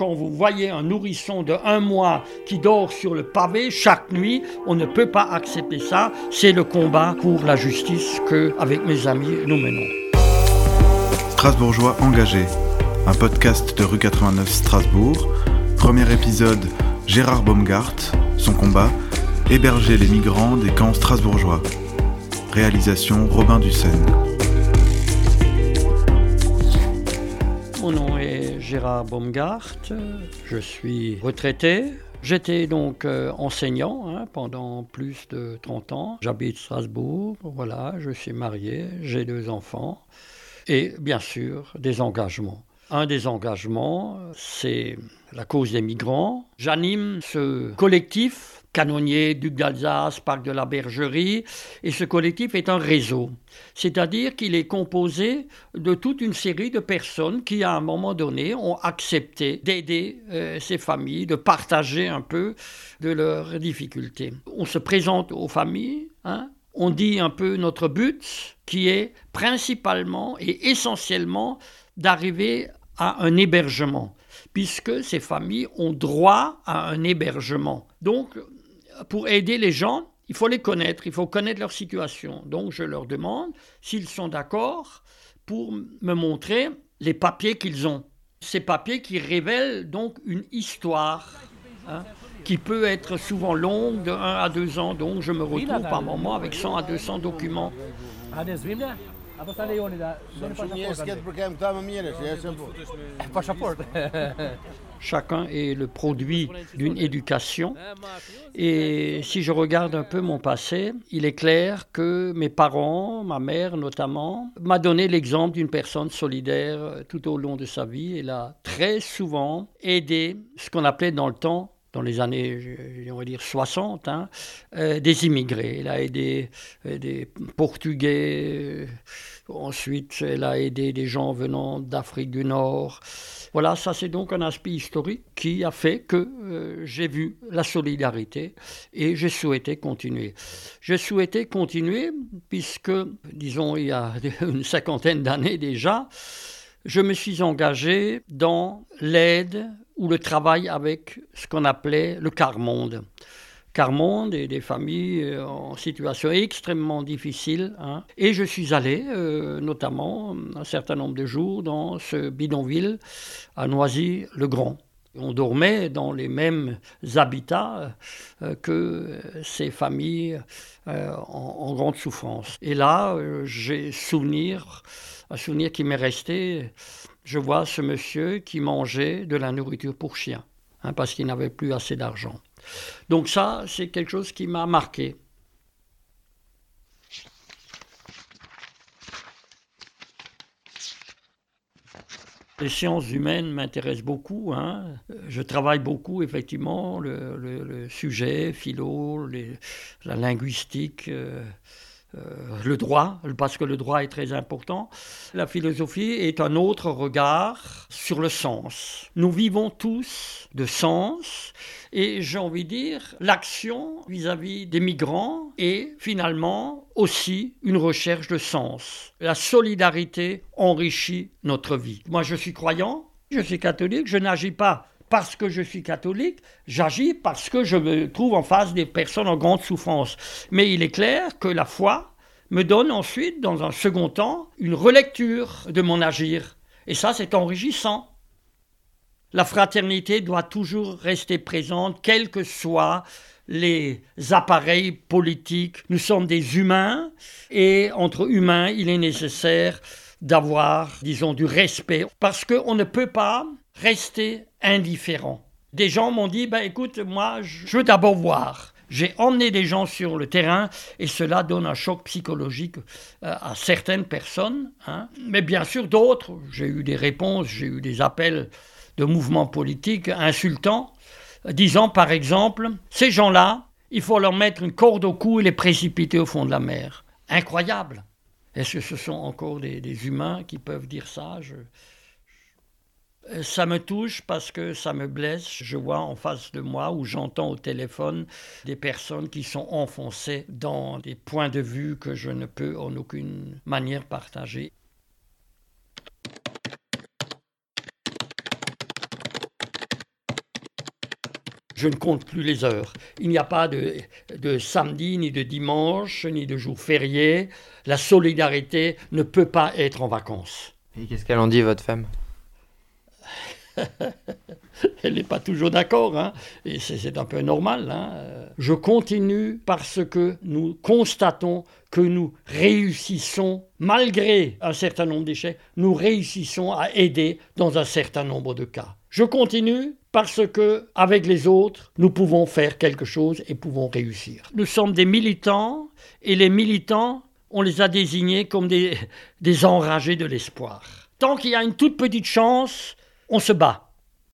quand vous voyez un nourrisson de un mois qui dort sur le pavé chaque nuit, on ne peut pas accepter ça. C'est le combat pour la justice que, avec mes amis, nous menons. Strasbourgeois engagé, un podcast de rue 89 Strasbourg. Premier épisode, Gérard Baumgart, son combat, héberger les migrants des camps strasbourgeois. Réalisation Robin Dussen. Mon nom est Gérard Baumgart, je suis retraité. J'étais donc euh, enseignant hein, pendant plus de 30 ans. J'habite Strasbourg, voilà, je suis marié, j'ai deux enfants et bien sûr des engagements. Un des engagements, c'est la cause des migrants. J'anime ce collectif canonnier, duc d'Alsace, parc de la Bergerie, et ce collectif est un réseau. C'est-à-dire qu'il est composé de toute une série de personnes qui, à un moment donné, ont accepté d'aider euh, ces familles, de partager un peu de leurs difficultés. On se présente aux familles, hein, on dit un peu notre but, qui est principalement et essentiellement d'arriver à un hébergement, puisque ces familles ont droit à un hébergement. Donc, pour aider les gens, il faut les connaître, il faut connaître leur situation. Donc je leur demande s'ils sont d'accord pour me montrer les papiers qu'ils ont. Ces papiers qui révèlent donc une histoire hein, qui peut être souvent longue, de 1 à 2 ans. Donc je me retrouve par moment avec 100 à 200 documents. Chacun est le produit d'une éducation. Et si je regarde un peu mon passé, il est clair que mes parents, ma mère notamment, m'a donné l'exemple d'une personne solidaire tout au long de sa vie. Elle a très souvent aidé ce qu'on appelait dans le temps dans les années, on va dire 60, hein, euh, des immigrés. Elle a aidé euh, des Portugais, ensuite elle a aidé des gens venant d'Afrique du Nord. Voilà, ça c'est donc un aspect historique qui a fait que euh, j'ai vu la solidarité et j'ai souhaité continuer. J'ai souhaité continuer puisque, disons, il y a une cinquantaine d'années déjà, je me suis engagé dans l'aide ou le travail avec ce qu'on appelait le quart-monde. Carmonde et des familles euh, en situation extrêmement difficile. Hein. Et je suis allé, euh, notamment, un certain nombre de jours dans ce bidonville à Noisy-le-Grand. On dormait dans les mêmes habitats euh, que ces familles en, grande souffrance. Et là, j'ai souvenir, un souvenir qui m'est resté. Je vois ce monsieur qui mangeait de la nourriture pour chien, hein, parce qu'il n'avait plus assez d'argent. Donc ça, c'est quelque chose qui m'a marqué. Les sciences humaines m'intéressent beaucoup. Hein. Je travaille beaucoup, effectivement, le, sujet, philo, la linguistique. Euh, euh, le droit, parce que le droit est très important. La philosophie est un autre regard sur le sens. Nous vivons tous de sens et j'ai envie de dire l'action vis-à-vis des migrants est finalement aussi une recherche de sens. La solidarité enrichit notre vie. Moi je suis croyant, je suis catholique, je n'agis pas parce que je suis catholique, j'agis parce que je me trouve en face des personnes en grande souffrance. Mais il est clair que la foi me donne ensuite, dans un second temps, une relecture de mon agir. Et ça, c'est enrichissant. La fraternité doit toujours rester présente, quels que soient les appareils politiques. Nous sommes des humains et entre humains, il est nécessaire d'avoir, disons, du respect parce qu'on ne peut pas rester indifférent. Des gens m'ont dit, bah, écoute, moi, je veux d'abord voir. J'ai emmené des gens sur le terrain et cela donne un choc psychologique euh, à certaines personnes. Hein. Mais bien sûr, d'autres, j'ai eu des réponses, j'ai eu des appels de mouvements politiques insultants, disant par exemple, ces gens-là, il faut leur mettre une corde au cou et les précipiter au fond de la mer. Incroyable. Est-ce que ce sont encore des, humains qui peuvent dire ça? Ça me touche parce que ça me blesse. Je vois en face de moi ou j'entends au téléphone des personnes qui sont enfoncées dans des points de vue que je ne peux en aucune manière partager. Je ne compte plus les heures. Il n'y a pas de, de, samedi, ni de dimanche, ni de jour férié. La solidarité ne peut pas être en vacances. Et qu'est-ce qu'elle en dit, votre femme? Elle n'est pas toujours d'accord, hein, et c'est un peu normal. Hein. Je continue parce que nous constatons que nous réussissons, malgré un certain nombre d'échecs, nous réussissons à aider dans un certain nombre de cas. Je continue parce que, avec les autres, nous pouvons faire quelque chose et pouvons réussir. Nous sommes des militants, et les militants, on les a désignés comme des, des enragés de l'espoir. Tant qu'il y a une toute petite chance, on se bat.